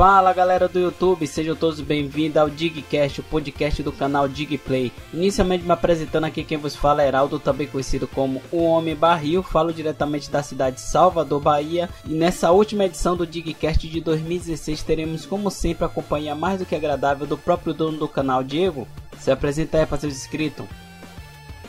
Fala galera do YouTube, sejam todos bem-vindos ao Digcast, o podcast do canal Digplay. Inicialmente me apresentando aqui quem vos fala é Heraldo, também conhecido como o Homem Barril, falo diretamente da cidade de Salvador, Bahia. E nessa última edição do Digcast de 2016 teremos como sempre a companhia mais do que agradável do próprio dono do canal, Diego. Se apresenta aí para seus inscritos.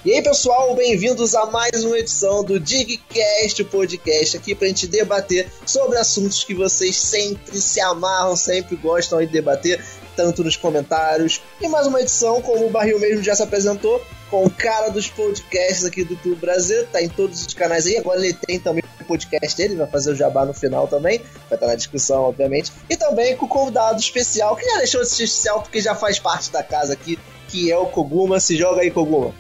E aí, pessoal, bem-vindos a mais uma edição do Digcast, o podcast aqui pra gente debater sobre assuntos que vocês sempre se amarram, sempre gostam de debater, tanto nos comentários. E mais uma edição, como o Barril mesmo já se apresentou, com o cara dos podcasts aqui do YouTube Brasil, tá em todos os canais aí. Agora ele tem também o podcast dele, vai fazer o jabá no final também, vai estar na discussão, obviamente. E também com o convidado especial, que já deixou de ser especial porque já faz parte da casa aqui, que é o Koguma. Se joga aí, Koguma.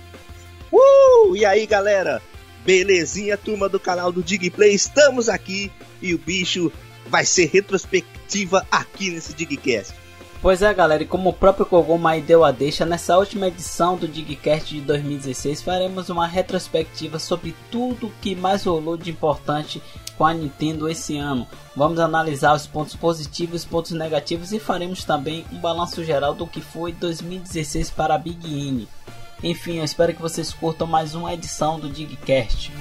Uh! E aí, galera? Belezinha, turma do canal do Digplay? Estamos aqui e o bicho vai ser retrospectiva aqui nesse Digcast. Pois é, galera, e como o próprio Kogoma aí deu a deixa, nessa última edição do Digcast de 2016 faremos uma retrospectiva sobre tudo o que mais rolou de importante com a Nintendo esse ano. Vamos analisar os pontos positivos e pontos negativos e faremos também um balanço geral do que foi 2016 para a Big N. Enfim, eu espero que vocês curtam mais uma edição do Digcast.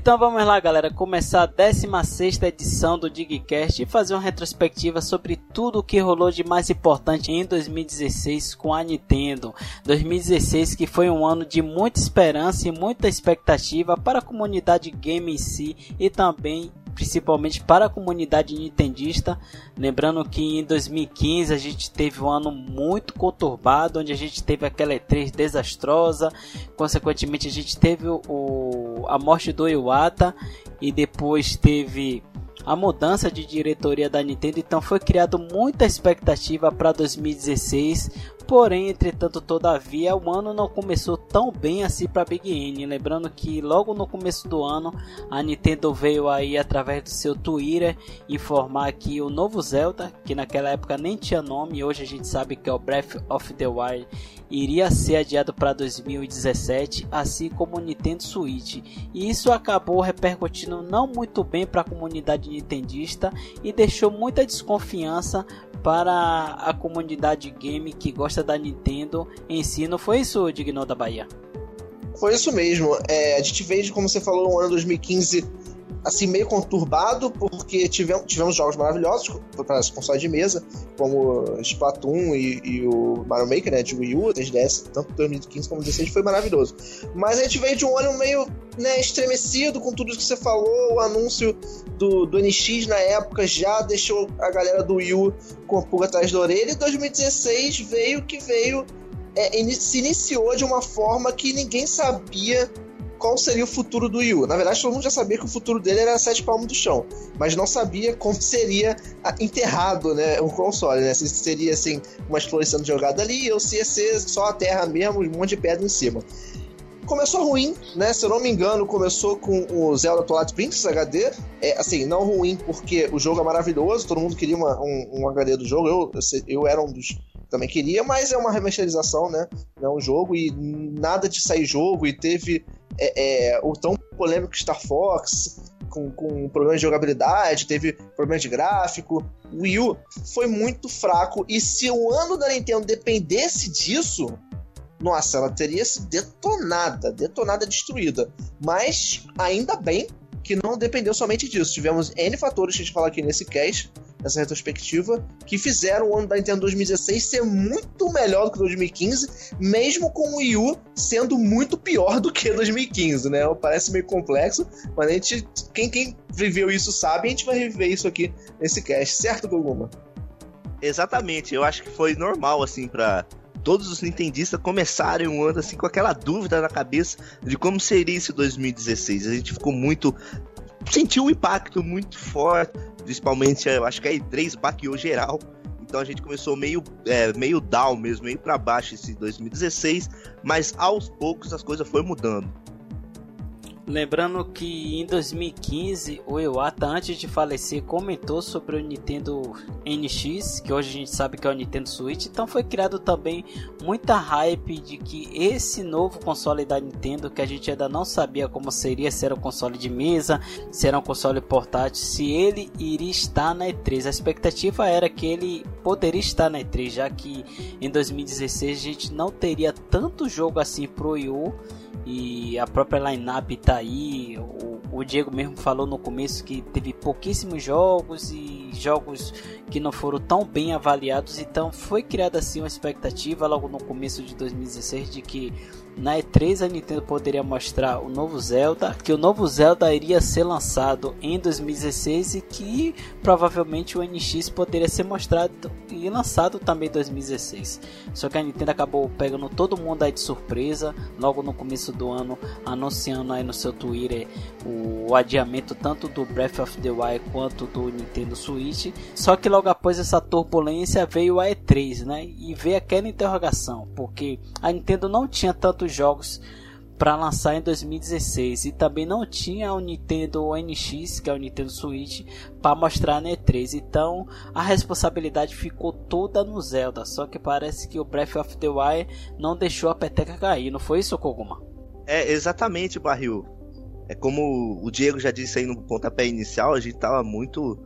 Então vamos lá, galera, começar a 16 edição do Digcast e fazer uma retrospectiva sobre tudo o que rolou de mais importante em 2016 com a Nintendo. 2016 que foi um ano de muita esperança e muita expectativa para a comunidade game em si e também principalmente para a comunidade nintendista. Lembrando que em 2015 a gente teve um ano muito conturbado, onde a gente teve aquela E3 desastrosa, consequentemente a gente teve o, a morte do Iwata e depois teve a mudança de diretoria da Nintendo, então foi criado muita expectativa para 2016, Porém, entretanto, todavia, o ano não começou tão bem assim para Big N. Lembrando que logo no começo do ano, a Nintendo veio aí através do seu Twitter informar que o novo Zelda, que naquela época nem tinha nome, hoje a gente sabe que é o Breath of the Wild, iria ser adiado para 2017, assim como o Nintendo Switch. E isso acabou repercutindo não muito bem para a comunidade nintendista e deixou muita desconfiança para a comunidade game que gosta da Nintendo em si. Não foi isso, Digno da Bahia? Foi isso mesmo. É, a gente veio, como você falou, no ano 2015 assim, meio conturbado, porque tivemos, tivemos jogos maravilhosos para console de mesa, como Splatoon e, e, o Mario Maker, né, de Wii U, 3DS, tanto 2015 como 2016, foi maravilhoso. Mas a gente veio de um ano meio né, estremecido com tudo que você falou, o anúncio do, do NX na época já deixou a galera do Wii U com a pulga atrás da orelha, e 2016 veio que veio, é, se iniciou de uma forma que ninguém sabia qual seria o futuro do Wii U. Na verdade, todo mundo já sabia que o futuro dele era sete palmos do chão, mas não sabia como seria enterrado, né, o console, né? Se seria assim umas flores sendo ali ou se ia ser só a terra mesmo, um monte de pedra em cima. Começou ruim, né? Se eu não me engano, começou com o Zelda Twilight Princess HD. É, assim, não ruim porque o jogo é maravilhoso, todo mundo queria uma, um, um HD do jogo. Eu, eu, eu era um dos também queria, mas é uma remasterização, né? É um jogo e nada de sair jogo e teve é, é, o tão polêmico Star Fox, com, com problemas de jogabilidade, teve problemas de gráfico. O Wii U foi muito fraco, e se o ano da Nintendo dependesse disso, nossa, ela teria sido detonada, detonada, destruída. Mas ainda bem que não dependeu somente disso. Tivemos N fatores que a gente fala aqui nesse cast, nessa retrospectiva, que fizeram o ano da Nintendo 2016 ser muito melhor do que 2015, mesmo com o Wii U sendo muito pior do que 2015, né? Parece meio complexo, mas a gente, quem, quem viveu isso sabe, a gente vai reviver isso aqui nesse cast, certo, Goguma? Exatamente, eu acho que foi normal, assim, para todos os nintendistas começarem um ano assim com aquela dúvida na cabeça de como seria esse 2016. A gente ficou muito sentiu um impacto muito forte, principalmente eu acho que a E3 baqueou geral. Então a gente começou meio, é, meio down mesmo, meio para baixo esse 2016, mas aos poucos as coisas foram mudando. Lembrando que em 2015 o Iwata, antes de falecer, comentou sobre o Nintendo NX, que hoje a gente sabe que é o Nintendo Switch. Então foi criado também muita hype de que esse novo console da Nintendo, que a gente ainda não sabia como seria, se era um console de mesa, se era um console portátil, se ele iria estar na E3. A expectativa era que ele poderia estar na E3, já que em 2016 a gente não teria tanto jogo assim pro Wii U e a própria line-up tá aí. O, o, Diego mesmo falou no começo que teve pouquíssimos jogos e jogos que não foram tão bem avaliados, então foi criada assim uma expectativa logo no começo de 2016 de que na E3 a Nintendo poderia mostrar o novo Zelda, que o novo Zelda iria ser lançado em 2016 e que provavelmente o NX poderia ser mostrado e lançado também em 2016. Só que a Nintendo acabou pegando todo mundo aí de surpresa, logo no começo do ano, anunciando aí no seu Twitter o adiamento tanto do Breath of the Wild quanto do Nintendo Switch. Só que logo após essa turbulência veio a E3, né? E veio aquela interrogação, porque a Nintendo não tinha tanto jogos para lançar em 2016 e também não tinha o Nintendo NX, que é o Nintendo Switch, para mostrar na E3. Então a responsabilidade ficou toda no Zelda, só que parece que o Breath of the Wild não deixou a peteca cair, não foi isso, Koguma? É exatamente, Barril. É como o Diego já disse aí no pontapé inicial, a gente tava muito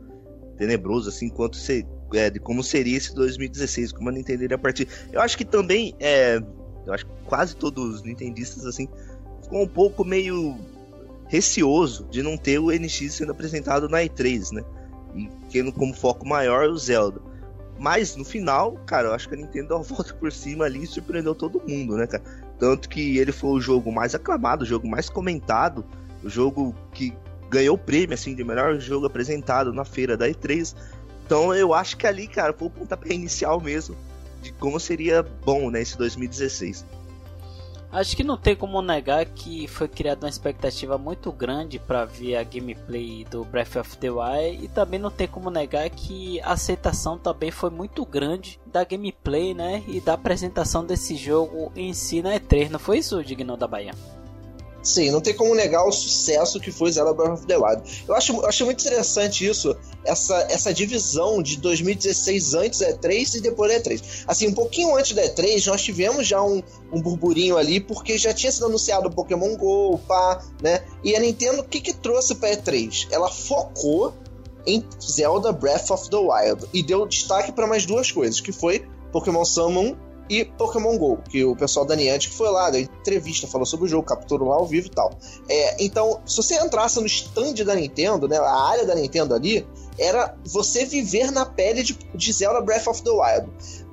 tenebroso assim quanto se, é, de como seria esse 2016, como a Nintendo iria partir. Eu acho que também é, eu acho que quase todos os nintendistas assim ficou um pouco meio receoso de não ter o NX sendo apresentado na E3, né? E tendo como foco maior o Zelda. Mas no final, cara, eu acho que a Nintendo deu uma volta por cima ali e surpreendeu todo mundo, né, cara? Tanto que ele foi o jogo mais aclamado, o jogo mais comentado, o jogo que ganhou o prêmio assim de melhor jogo apresentado na feira da E3. Então eu acho que ali, cara, foi o pontapé inicial mesmo de como seria bom, né, esse 2016. Acho que não tem como negar que foi criada uma expectativa muito grande para ver a gameplay do Breath of the Wild e também não tem como negar que a aceitação também foi muito grande da gameplay, né, e da apresentação desse jogo em si na E3, não foi isso, Digno da Bahia? Sim, não tem como negar o sucesso que foi Zelda Breath of the Wild. Eu acho, eu acho muito interessante isso, essa, essa divisão de 2016 antes da E3 e depois da E3. Assim, um pouquinho antes da E3, nós tivemos já um, um burburinho ali, porque já tinha sido anunciado o Pokémon GO, pá, né? E a Nintendo, o que que trouxe pra E3? Ela focou em Zelda Breath of the Wild e deu destaque para mais duas coisas, que foi Pokémon Summon e Pokémon GO, que o pessoal da Niantic foi lá, deu entrevista, falou sobre o jogo, capturou lá ao vivo e tal. É, então, se você entrasse no stand da Nintendo, né, a área da Nintendo ali, era você viver na pele de, de Zelda Breath of the Wild.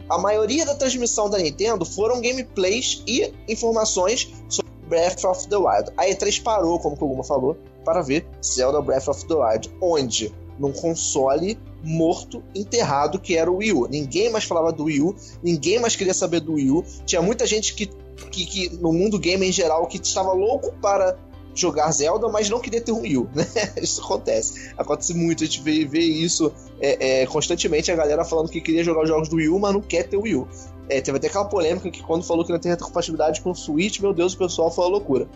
A maioria da transmissão da Nintendo foram gameplays e informações sobre Breath of the Wild. A E3 parou, como o Koguma falou, para ver Zelda Breath of the Wild, onde num console morto, enterrado, que era o Wii U. Ninguém mais falava do Wii U, ninguém mais queria saber do Wii U. Tinha muita gente que, que, que no mundo game em geral, que estava louco para jogar Zelda, mas não queria ter um Wii U, né? Isso acontece. Acontece muito, a gente vê, vê isso é, é, constantemente, a galera falando que queria jogar os jogos do Wii U, mas não quer ter o Wii U. É, teve até aquela polêmica que quando falou que não tem retrocompatibilidade com o Switch, meu Deus, o pessoal foi uma loucura.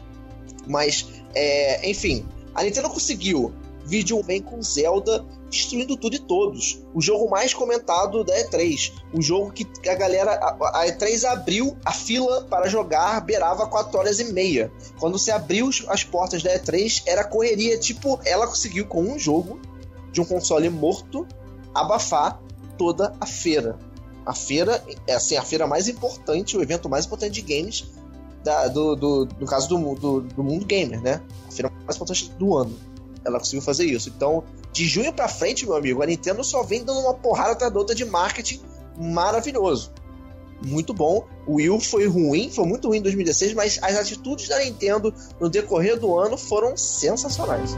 Mas, é, enfim, a Nintendo conseguiu vídeo vem com Zelda destruindo tudo e todos. O jogo mais comentado da E3. O jogo que a galera. A, a E3 abriu a fila para jogar, beirava 4 horas e meia. Quando você abriu as portas da E3, era correria. Tipo, ela conseguiu com um jogo de um console morto abafar toda a feira. A feira é assim, a feira mais importante, o evento mais importante de games da, do, do, no caso do, do, do mundo gamer, né? A feira mais importante do ano ela conseguiu fazer isso. Então, de junho para frente, meu amigo, a Nintendo só vem dando uma porrada atrás da outra de marketing maravilhoso. Muito bom. O Wii foi ruim, foi muito ruim em 2016, mas as atitudes da Nintendo no decorrer do ano foram sensacionais.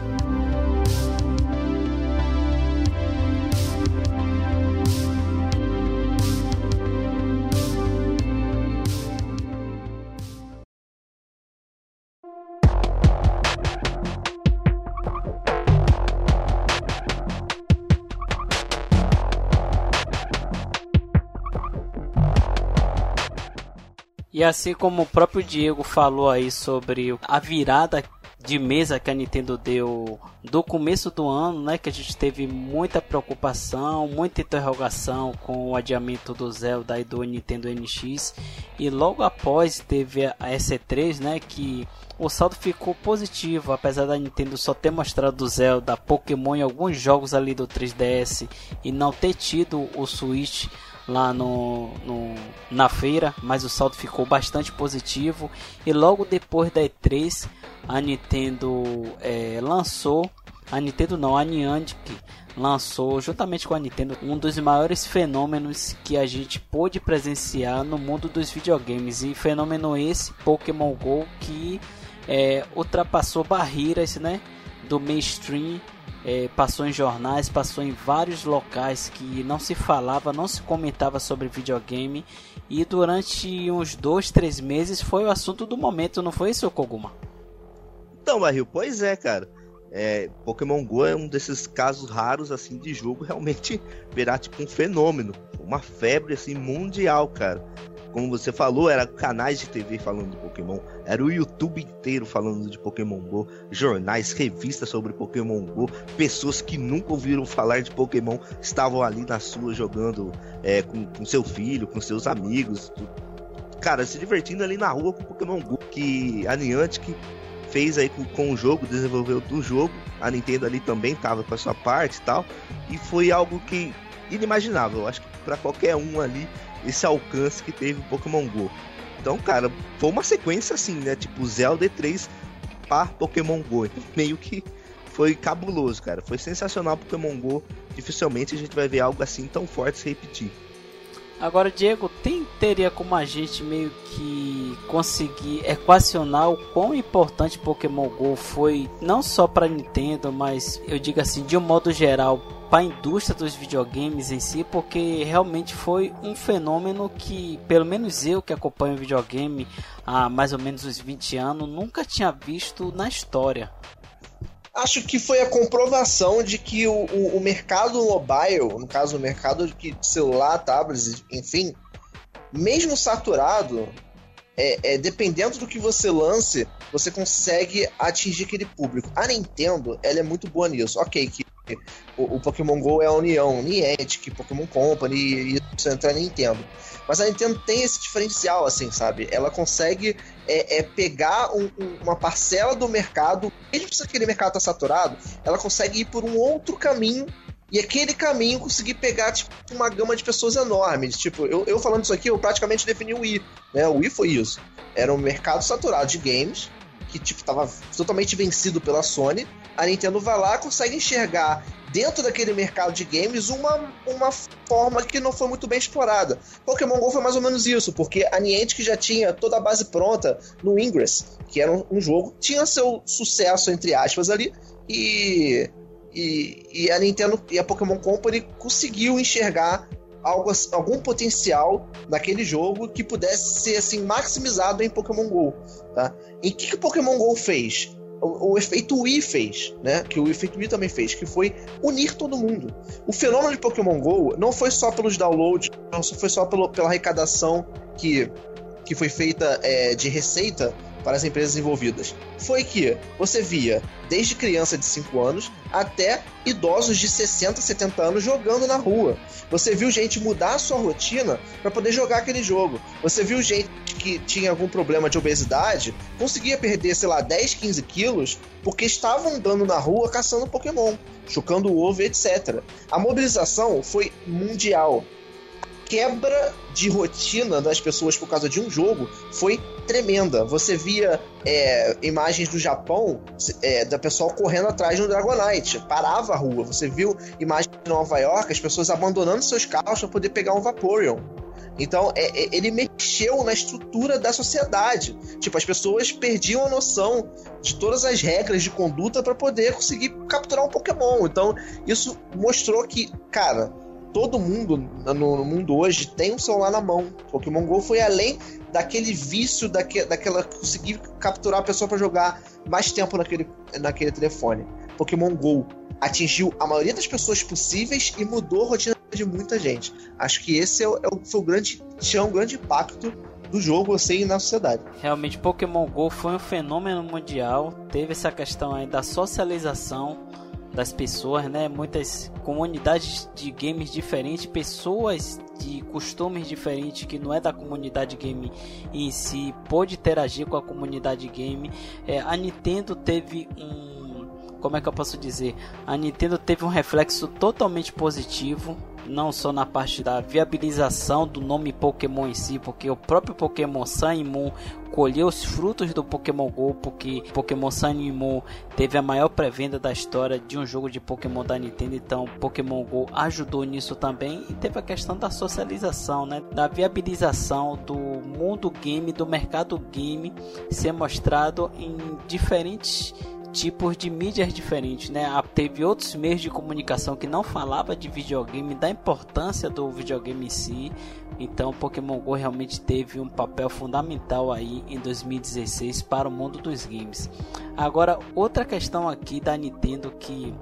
E assim como o próprio Diego falou aí sobre a virada de mesa que a Nintendo deu do começo do ano, né, que a gente teve muita preocupação, muita interrogação com o adiamento do Zelda e do Nintendo NX, e logo após teve a SE3, né, que o saldo ficou positivo, apesar da Nintendo só ter mostrado o Zelda, Pokémon em alguns jogos ali do 3DS e não ter tido o Switch lá no, no, na feira, mas o saldo ficou bastante positivo. E logo depois da E3, a Nintendo é, lançou, a Nintendo não, a Niantic lançou juntamente com a Nintendo um dos maiores fenômenos que a gente pôde presenciar no mundo dos videogames e fenômeno esse Pokémon Go que é, ultrapassou barreiras, né, do mainstream é, passou em jornais, passou em vários locais que não se falava, não se comentava sobre videogame e durante uns dois, três meses foi o assunto do momento, não foi isso, Koguma? Então, Barril, pois é, cara. É, Pokémon Go é um desses casos raros assim de jogo realmente virar tipo um fenômeno, uma febre assim mundial, cara como você falou, era canais de TV falando de Pokémon, era o YouTube inteiro falando de Pokémon Go, jornais, revistas sobre Pokémon Go, pessoas que nunca ouviram falar de Pokémon estavam ali na sua jogando é, com, com seu filho, com seus amigos, cara, se divertindo ali na rua com Pokémon Go, que a Niantic fez aí com, com o jogo, desenvolveu do jogo, a Nintendo ali também tava com a sua parte e tal, e foi algo que inimaginável, acho que para qualquer um ali esse alcance que teve o Pokémon Go. Então, cara, foi uma sequência assim, né? Tipo Zelda 3 para Pokémon Go. Meio que foi cabuloso, cara. Foi sensacional Pokémon Go. Dificilmente a gente vai ver algo assim tão forte se repetir. Agora, Diego, tem, teria como a gente meio que conseguir equacionar o quão importante Pokémon Go foi, não só para Nintendo, mas eu digo assim, de um modo geral, para a indústria dos videogames em si, porque realmente foi um fenômeno que, pelo menos eu que acompanho videogame há mais ou menos uns 20 anos, nunca tinha visto na história. Acho que foi a comprovação de que o, o, o mercado mobile, no caso o mercado de celular, tablets, enfim, mesmo saturado, é, é, dependendo do que você lance, você consegue atingir aquele público. A Nintendo, ela é muito boa nisso. Ok, que o, o, Pokémon GO é a união Niantic, Pokémon Company e isso entra na Nintendo. Mas a Nintendo tem esse diferencial, assim, sabe? Ela consegue é, é pegar um, um, uma parcela do mercado, mesmo se aquele mercado tá saturado, ela consegue ir por um outro caminho e aquele caminho conseguir pegar, tipo, uma gama de pessoas enormes. Tipo, eu, eu falando isso aqui, eu praticamente defini o Wii, né? O Wii foi isso. Era um mercado saturado de games, que, tipo, tava totalmente vencido pela Sony, a Nintendo vai lá consegue enxergar dentro daquele mercado de games uma, uma forma que não foi muito bem explorada. Pokémon GO foi mais ou menos isso, porque a Niantic já tinha toda a base pronta no Ingress, que era um, um jogo, tinha seu sucesso, entre aspas, ali, e, e, e a Nintendo e a Pokémon Company conseguiu enxergar algo, algum potencial naquele jogo que pudesse ser assim maximizado em Pokémon Go, tá? Em que que o Pokémon Go fez? O, efeito Wii fez, né? Que o efeito Wii também fez, que foi unir todo mundo. O fenômeno de Pokémon GO não foi só pelos downloads, não foi só pelo, pela arrecadação que, que foi feita é, de receita para as empresas envolvidas foi que você via desde criança de 5 anos até idosos de 60, 70 anos jogando na rua. Você viu gente mudar a sua rotina para poder jogar aquele jogo. Você viu gente que tinha algum problema de obesidade conseguia perder, sei lá, 10, 15 quilos porque estavam andando na rua caçando Pokémon, chocando ovo, etc. A mobilização foi mundial quebra de rotina das pessoas por causa de um jogo foi tremenda. Você via é, imagens do Japão é, da pessoa correndo atrás do Dragonite, parava a rua. Você viu imagens de Nova York, as pessoas abandonando seus carros para poder pegar um Vaporeon. Então, é, é, ele mexeu na estrutura da sociedade. Tipo, as pessoas perdiam a noção de todas as regras de conduta para poder conseguir capturar um Pokémon. Então, isso mostrou que, cara, todo mundo no, mundo hoje tem um celular na mão. Pokémon GO foi além daquele vício, daque, daquela conseguir capturar a pessoa para jogar mais tempo naquele, naquele telefone. Pokémon GO atingiu a maioria das pessoas possíveis e mudou a rotina de muita gente. Acho que esse é, é, foi o grande, tinha um grande impacto do jogo assim na sociedade. Realmente Pokémon Go foi um fenômeno mundial, teve essa questão aí da socialização das pessoas, né? Muitas comunidades de games diferentes, pessoas de costumes diferentes que não é da comunidade game em si, pôde interagir com a comunidade game. É, a Nintendo teve um como é que eu posso dizer? A Nintendo teve um reflexo totalmente positivo não só na parte da viabilização do nome Pokémon em si, porque o próprio Pokémon Sun e Moon colheu os frutos do Pokémon Go, porque Pokémon Sun e Moon teve a maior pré-venda da história de um jogo de Pokémon da Nintendo, então Pokémon Go ajudou nisso também. E teve a questão da socialização, né, da viabilização do mundo game, do mercado game ser mostrado em diferentes tipos de mídias diferentes, né? Teve outros meios de comunicação que não falava de videogame, da importância do videogame em si. Então, Pokémon Go realmente teve um papel fundamental aí em 2016 para o mundo dos games. Agora, outra questão aqui da Nintendo que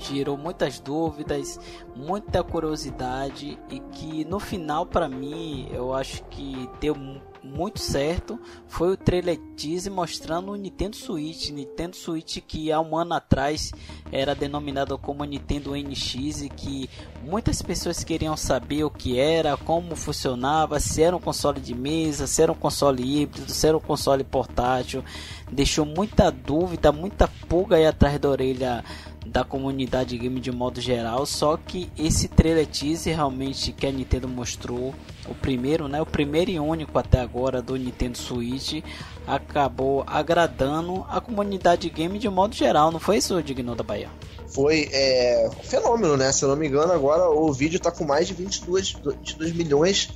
gerou muitas dúvidas, muita curiosidade e que no final para mim eu acho que deu muito certo. Foi o trailer teaser mostrando o Nintendo Switch, Nintendo Switch que há um ano atrás era denominado como Nintendo NX e que muitas pessoas queriam saber o que era, como funcionava, se era um console de mesa, se era um console híbrido, se era um console portátil, deixou muita dúvida, muita pulga aí atrás da orelha da comunidade game de modo geral, só que esse trailer teaser realmente que a Nintendo mostrou, o primeiro, né, o primeiro e único até agora do Nintendo Switch, acabou agradando a comunidade game de modo geral, não foi isso, Digno da Bahia? Foi é, um fenômeno, né? Se eu não me engano, agora o vídeo está com mais de 22, 22 milhões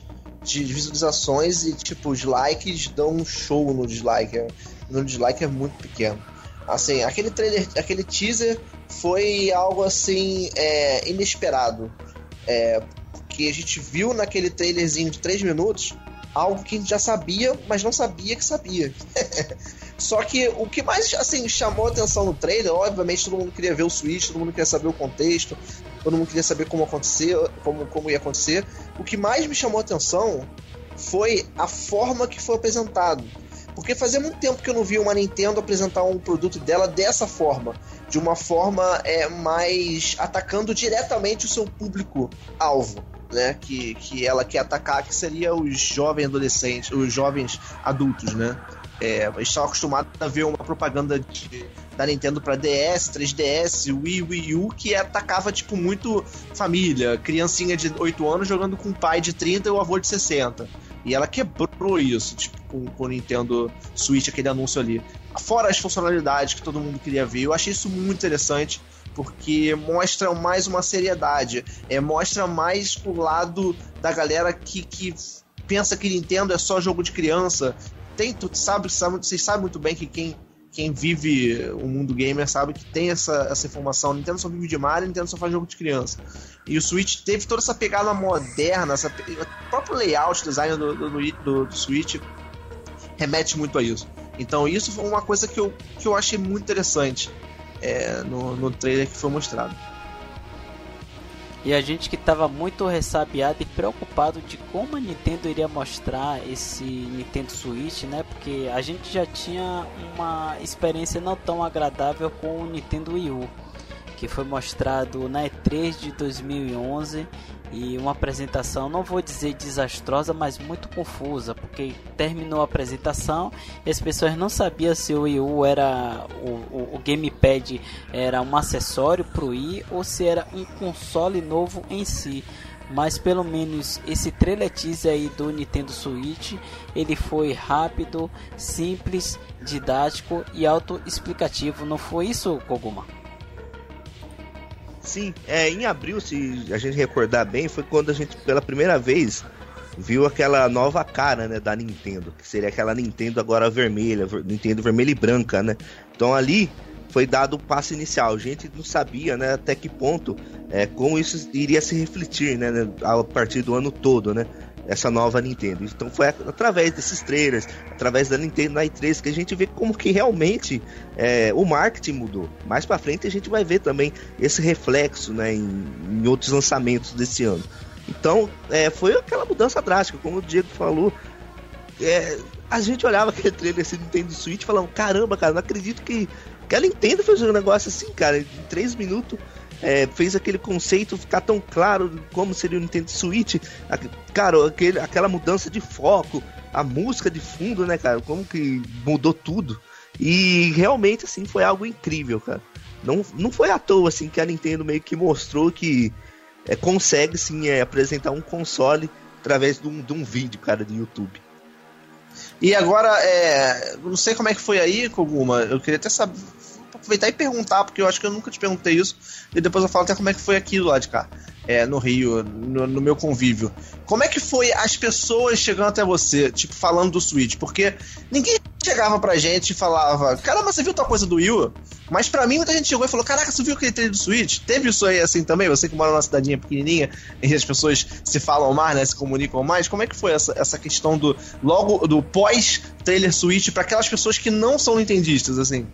de visualizações e, tipo, os likes dão um show no dislike. No dislike é muito pequeno. Assim, aquele trailer, aquele teaser foi algo assim é, inesperado. É, porque a gente viu naquele trailerzinho de 3 minutos algo que a gente já sabia, mas não sabia que sabia. Só que o que mais assim chamou a atenção no trailer, obviamente todo mundo queria ver o Switch, todo mundo queria saber o contexto, todo mundo queria saber como acontecer, como, como ia acontecer. O que mais me chamou atenção foi a forma que foi apresentado. Porque fazia muito tempo que eu não vi uma Nintendo apresentar um produto dela dessa forma. De uma forma é, mais atacando diretamente o seu público-alvo. Né, que, que ela quer atacar, que seria os jovens adolescentes, os jovens adultos, né? É, estava acostumado a ver uma propaganda de, da Nintendo para DS, 3DS, Wii, Wii U, que atacava, tipo, muito família, criancinha de 8 anos jogando com um pai de 30 e o avô de 60. E ela quebrou isso, tipo, com, com o Nintendo Switch, aquele anúncio ali. Fora as funcionalidades que todo mundo queria ver, eu achei isso muito interessante, porque mostra mais uma seriedade, é, mostra mais o lado da galera que, que pensa que Nintendo é só jogo de criança. Tem, tu sabe, sabe, vocês sabem muito bem que quem quem vive o mundo gamer sabe que tem essa, essa informação. Nintendo só vive de Mario, Nintendo só faz jogo de criança. E o Switch teve toda essa pegada moderna, essa, o próprio layout, design do, do, do, do Switch remete muito a isso. Então isso foi uma coisa que eu, que eu achei muito interessante é, no, no trailer que foi mostrado. E a gente que estava muito ressabiado e preocupado de como a Nintendo iria mostrar esse Nintendo Switch, né? Porque a gente já tinha uma experiência não tão agradável com o Nintendo Wii U, que foi mostrado na E3 de 2011 e uma apresentação, não vou dizer desastrosa, mas muito confusa, porque terminou a apresentação e as pessoas não sabiam se o Wii U era o, o, o gamepad era um acessório para o Wii ou se era um console novo em si. Mas pelo menos esse trailer teaser aí do Nintendo Switch, ele foi rápido, simples, didático e autoexplicativo. Não foi isso, Koguma? Sim, é, em abril, se a gente recordar bem, foi quando a gente pela primeira vez viu aquela nova cara, né, da Nintendo, que seria aquela Nintendo agora vermelha, Nintendo vermelha e branca, né? Então ali foi dado o passo inicial. A gente não sabia, né, até que ponto, é, como isso iria se refletir, né, a partir do ano todo, né? Essa nova Nintendo. Então foi através desses trailers, através da Nintendo Night 3 que a gente vê como que realmente é, o marketing mudou. Mais para frente a gente vai ver também esse reflexo né, em, em outros lançamentos desse ano. Então é, foi aquela mudança drástica, como o Diego falou. é, a gente olhava aquele trailer assim, Nintendo Switch e falava, caramba, cara, não acredito que, que a Nintendo fez um negócio assim, cara, em 3 minutos. É, fez aquele conceito ficar tão claro como seria o Nintendo Switch. Cara, aquele, aquela mudança de foco, a música de fundo, né, cara? Como que mudou tudo. E realmente, assim, foi algo incrível, cara. Não, não foi à toa, assim, que a Nintendo meio que mostrou que é, consegue, sim, é, apresentar um console através de um, de um vídeo, cara, de YouTube. E agora, é, não sei como é que foi aí, Koguma. Eu queria até saber, aproveitar e perguntar, porque eu acho que eu nunca te perguntei isso. E depois eu falo até como é que foi aquilo lá de cá, é, no Rio, no, no, meu convívio. Como é que foi as pessoas chegando até você, tipo, falando do Switch? Porque ninguém chegava pra gente e falava, caramba, você viu tal coisa do Wii Mas pra mim, muita gente chegou e falou, caraca, você viu aquele trailer do Switch? Teve isso aí assim também? Você que mora numa cidadinha pequenininha, e as pessoas se falam mais, né, se comunicam mais. Como é que foi essa, essa questão do, logo, do pós-trailer Switch para aquelas pessoas que não são nintendistas, assim?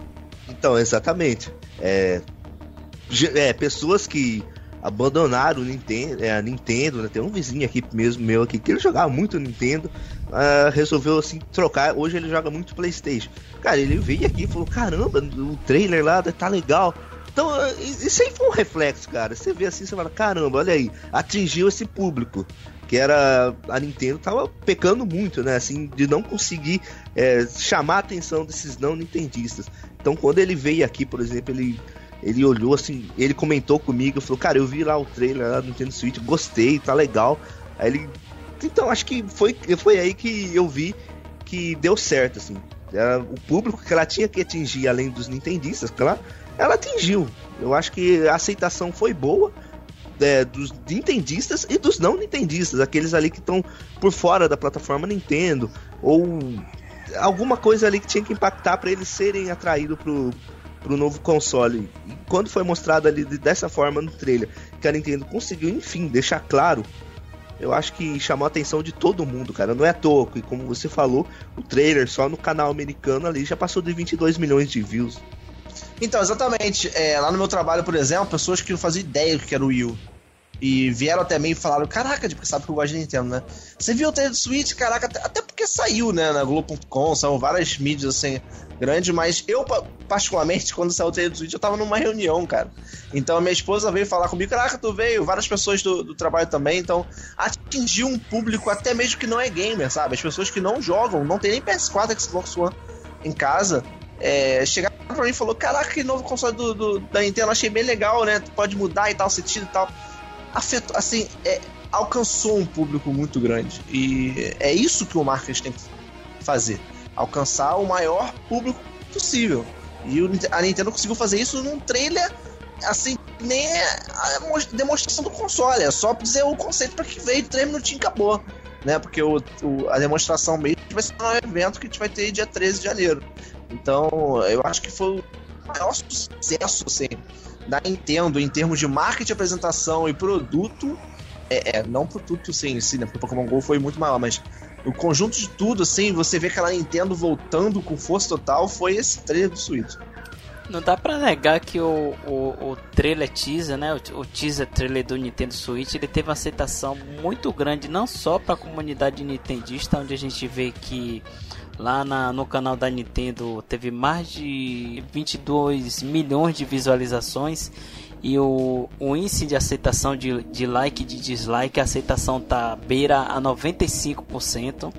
Então, exatamente. É, é pessoas que abandonaram o Nintendo, é, a Nintendo, né? Tem um vizinho aqui mesmo meu aqui que ele jogava muito Nintendo, uh, resolveu assim trocar. Hoje ele joga muito PlayStation. Cara, ele veio aqui e falou: caramba, o trailer lá tá legal. Então, ah, isso aí foi um reflexo, cara. Você vê assim, você fala: caramba, olha aí, atingiu esse público. Que era. A Nintendo tava pecando muito, né? Assim, de não conseguir é, chamar a atenção desses não nintendistas. Então, quando ele veio aqui, por exemplo, ele ele olhou assim, ele comentou comigo, falou, cara, eu vi lá o trailer lá do Nintendo Switch, gostei, tá legal. Aí ele. Então, acho que foi, foi aí que eu vi que deu certo, assim. Era o público que ela tinha que atingir, além dos nintendistas, claro, ela atingiu. Eu acho que a aceitação foi boa. É, dos nintendistas e dos não nintendistas, aqueles ali que estão por fora da plataforma Nintendo, ou alguma coisa ali que tinha que impactar para eles serem atraídos pro, pro novo console. E quando foi mostrado ali dessa forma no trailer, que a Nintendo conseguiu, enfim, deixar claro, eu acho que chamou a atenção de todo mundo, cara. Não é à toa, e como você falou, o trailer só no canal americano ali já passou de 22 milhões de views. Então, exatamente. É, lá no meu trabalho, por exemplo, pessoas que não faziam ideia do que era o Wii U. E vieram até mim e falaram: Caraca, porque sabe que eu gosto de Nintendo, né? Você viu o trailer do Switch? Caraca, até porque saiu, né? Na Globo.com, são várias mídias assim grandes, mas eu, particularmente, quando saiu o trailer do Switch, eu tava numa reunião, cara. Então a minha esposa veio falar comigo: Caraca, tu veio, várias pessoas do, do trabalho também. Então atingiu um público até mesmo que não é gamer, sabe? As pessoas que não jogam, não tem nem PS4, Xbox One em casa. É, chegaram pra mim e falou: Caraca, que novo console do, do, da Nintendo, achei bem legal, né? Tu pode mudar e tal, sentido e tal afetou, assim, é, alcançou um público muito grande. E é isso que o marketing tem que fazer: alcançar o maior público possível. E a Nintendo conseguiu fazer isso num trailer, assim, nem é a demonstração do console, é só dizer o conceito para que veio, três minutinhos acabou. Né, porque o, o, a demonstração mesmo vai ser um evento que a gente vai ter dia 13 de janeiro. Então, eu acho que foi o maior sucesso, assim, da Nintendo em termos de marketing, apresentação e produto. É, é não produto sim, em si, né? Porque o Pokémon GO foi muito maior, mas o conjunto de tudo, assim, você vê aquela Nintendo voltando com força total, foi esse trailer do Switch. Não dá pra negar que o, o, o trailer teaser, né? O, o, teaser trailer do Nintendo Switch, ele teve uma aceitação muito grande, não só pra comunidade nintendista, onde a gente vê que Lá na, no canal da Nintendo teve mais de 22 milhões de visualizações e o, o índice de aceitação de, de like e de dislike, a aceitação tá beira a 95%.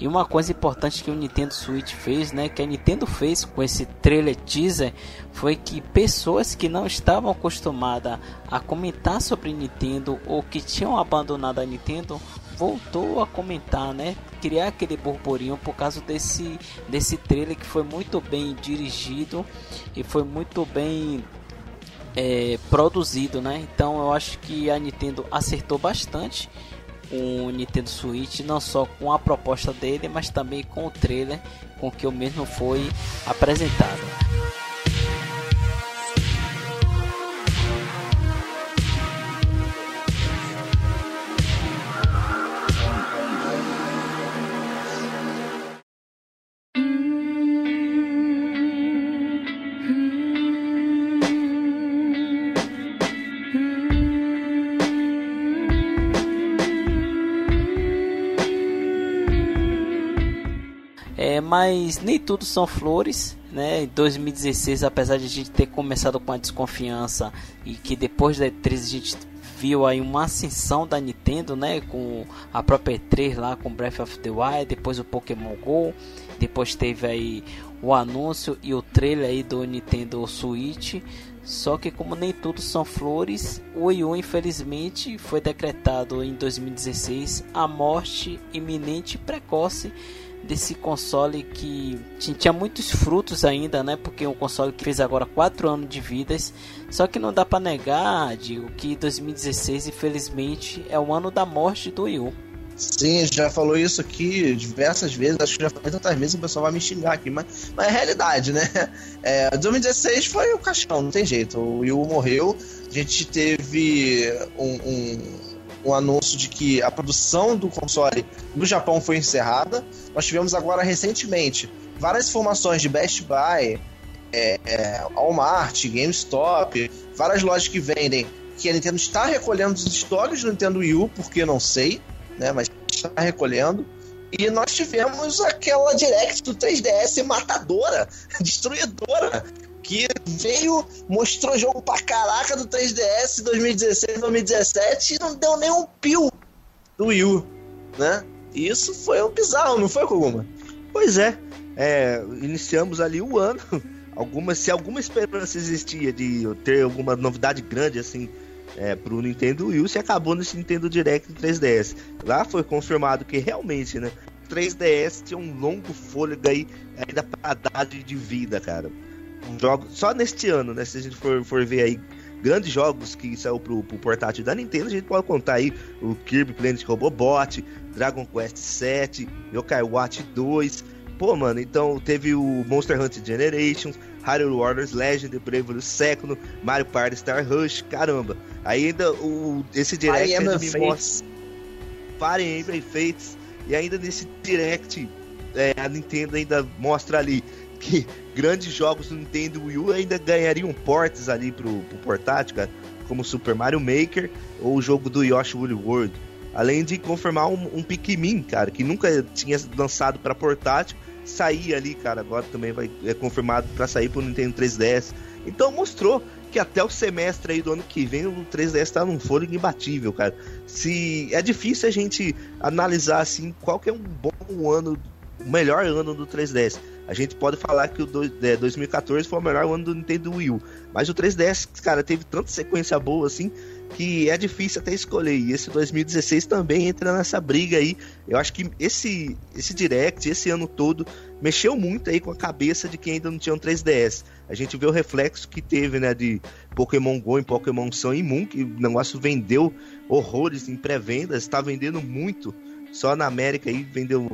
E uma coisa importante que o Nintendo Switch fez, né, que a Nintendo fez com esse trailer teaser, foi que pessoas que não estavam acostumadas a comentar sobre Nintendo ou que tinham abandonado a Nintendo voltou a comentar, né? Criar aquele burburinho por causa desse, desse trailer que foi muito bem dirigido e foi muito bem é, produzido, né? Então eu acho que a Nintendo acertou bastante o Nintendo Switch, não só com a proposta dele, mas também com o trailer com que o mesmo foi apresentado. Mas nem tudo são flores, né? Em 2016, apesar de a gente ter começado com a desconfiança e que depois da E3 a gente viu aí uma ascensão da Nintendo, né, com a própria E3 lá com Breath of the Wild, depois o Pokémon Go, depois teve aí o anúncio e o trailer aí do Nintendo Switch. Só que como nem tudo são flores, o Wii U infelizmente foi decretado em 2016 a morte iminente e precoce desse console que tinha muitos frutos ainda, né? Porque é um console que fez agora 4 anos de vidas. Só que não dá para negar, digo, que 2016 infelizmente é o ano da morte do Wii U. Sim, já falou isso aqui diversas vezes, acho que já falei tantas vezes, o pessoal vai me xingar aqui, mas, mas é realidade, né? É, 2016 foi o caixão, não tem jeito. O Wii U morreu, a gente teve um, um, um anúncio de que a produção do console no Japão foi encerrada. Nós tivemos agora recentemente várias informações de Best Buy, é, é, Walmart, GameStop, várias lojas que vendem que a Nintendo está recolhendo os estoques do Nintendo Wii U, porque não sei né? Mas está recolhendo. E nós tivemos aquela Direct do 3DS matadora, destruidora, que veio, mostrou jogo pra caraca do 3DS 2016, 2017 e não deu nem um pio do Wii U, né? Isso foi um bizarro, não foi, Koguma? Pois é, é iniciamos ali o ano. Alguma, se alguma esperança existia de ter alguma novidade grande assim é, pro Nintendo Wii, se acabou nesse Nintendo Direct 3DS. Lá foi confirmado que realmente, né? 3DS tinha um longo fôlego aí ainda pra dar de vida, cara. Jogo, só neste ano, né? Se a gente for, for ver aí grandes jogos que saiu pro, pro portátil da Nintendo, a gente pode contar aí o Kirby Planet Robobot, Dragon Quest 7, Yokai Watch 2. Pô, mano, então teve o Monster Hunter Generations, Hyrule Warriors Legend, Bravely Second, Mario Party Star Rush, caramba. Ainda o, esse direct ainda me mostra Fire Emblem Fates e ainda nesse direct é, a Nintendo ainda mostra ali que grandes jogos do Nintendo Wii U ainda ganhariam portes ali pro, pro portátil, cara, como Super Mario Maker ou o jogo do Yoshi Woolly World. Além de confirmar um, um Pikmin, cara, que nunca tinha lançado para portátil, sair ali, cara, agora também vai é confirmado para sair pro Nintendo 3DS. Então mostrou que até o semestre aí do ano que vem o 3DS tá num fôlego imbatível, cara. Se é difícil a gente analisar assim qual que é um bom ano, o melhor ano do 3DS. A gente pode falar que o do, é, 2014 foi o melhor ano do Nintendo Wii U, mas o 3DS, cara, teve tanta sequência boa assim que é difícil até escolher. E esse 2016 também entra nessa briga aí. Eu acho que esse esse Direct, esse ano todo, mexeu muito aí com a cabeça de quem ainda não tinha um 3DS. A gente vê o reflexo que teve, né, de Pokémon Go e Pokémon Sun e Moon, que o negócio vendeu horrores em pré-vendas, está vendendo muito. Só na América aí vendeu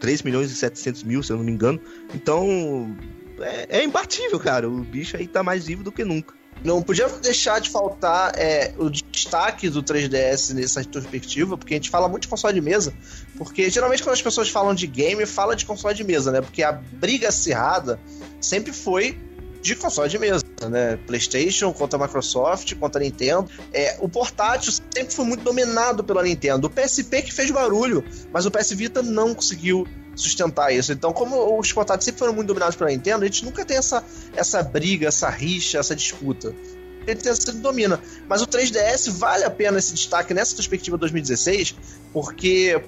3 milhões e 700 mil, se eu não me engano. Então, é, é imbatível, cara. O bicho aí tá mais vivo do que nunca. Não podia deixar de faltar é, o destaque do 3DS nessa perspectiva, porque a gente fala muito de console de mesa, porque geralmente quando as pessoas falam de game, fala de console de mesa, né? Porque a briga acirrada sempre foi de console de mesa, né? PlayStation contra a Microsoft, contra a Nintendo. É, o portátil sempre foi muito dominado pela Nintendo. O PSP que fez barulho, mas o PS Vita não conseguiu sustentar isso. Então, como os portáteis sempre foram muito dominados pela Nintendo, a gente nunca tem essa, essa briga, essa rixa, essa disputa. Ele tem sido domina. Mas o 3DS vale a pena esse destaque nessa perspectiva 2016, porque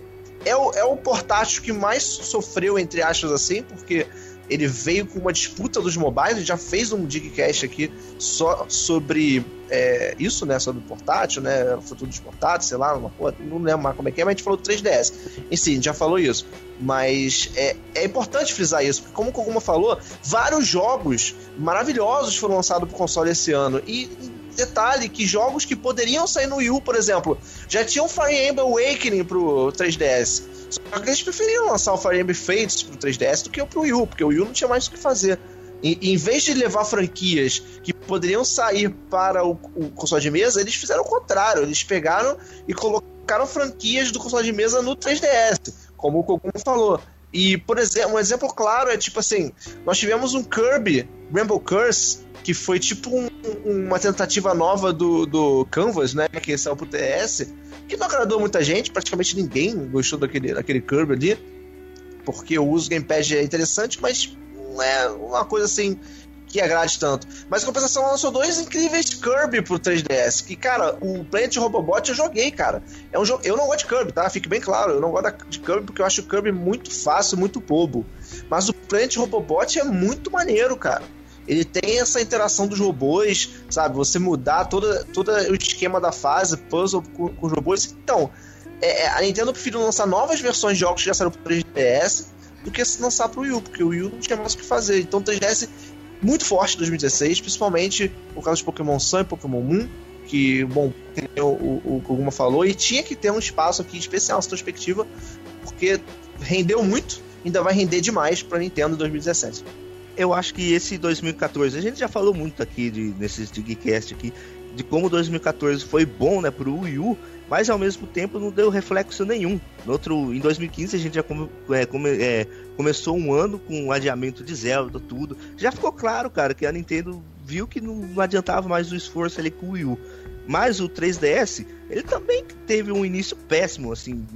é o, é o portátil que mais sofreu, entre aspas, assim, porque ele veio com uma disputa dos mobiles, já fez um Digcast aqui só sobre é, isso, né? Sobre portátil, né? Futuro dos portáteis, sei lá, uma porra, não lembro mais como é que é, mas a gente falou do 3DS. Em si, a gente já falou isso. Mas é, é importante frisar isso, porque como o Koguma falou, vários jogos maravilhosos foram lançados pro console esse ano. E detalhe que jogos que poderiam sair no Wii U, por exemplo, já tinham Fire Emblem Awakening pro 3DS. Só que eles preferiam lançar o Fire Emblem Fates pro 3DS do que pro Wii U, porque o Wii U não tinha mais o que fazer. E, em vez de levar franquias que poderiam sair para o, o, console de mesa, eles fizeram o contrário. Eles pegaram e colocaram franquias do console de mesa no 3DS, como o Kokumo falou. E, por exemplo, um exemplo claro é tipo assim: nós tivemos um Kirby Rainbow Curse, que foi tipo um, uma tentativa nova do, do Canvas, né? Que saiu pro TS que não agradou muita gente, praticamente ninguém gostou daquele, daquele Kirby ali. porque o uso do gamepad é interessante, mas não é uma coisa assim que agrade tanto. Mas em compensação, lançou dois incríveis Kirby pro 3DS. Que, cara, o Planet Robobot eu joguei, cara. É um jogo. Eu não gosto de Kirby, tá? Fique bem claro. Eu não gosto de Kirby porque eu acho o Kirby muito fácil, muito bobo. Mas o Planet Robobot é muito maneiro, cara. Ele tem essa interação dos robôs, sabe? Você mudar todo, todo o esquema da fase, puzzle com, com os robôs. Então, é, é a Nintendo preferiu lançar novas versões de jogos que já saíram pro 3DS do que se lançar pro Wii U, porque o Wii U não tinha mais o que fazer. Então o 3DS muito forte em 2016, principalmente por causa de Pokémon Sun e Pokémon Moon, que, bom, o, o, Koguma falou, e tinha que ter um espaço aqui especial nessa perspectiva, porque rendeu muito, ainda vai render demais para Nintendo em 2017. Eu acho que esse 2014, a gente já falou muito aqui de, nesses Digcast aqui, de como 2014 foi bom, né, pro Wii U, mas ao mesmo tempo não deu reflexo nenhum. No outro, em 2015 a gente já come, é, come, é, começou um ano com um adiamento de Zelda, tudo. Já ficou claro, cara, que a Nintendo viu que não, não adiantava mais o esforço ali com o Wii U. Mas o 3DS, ele também teve um início péssimo, assim,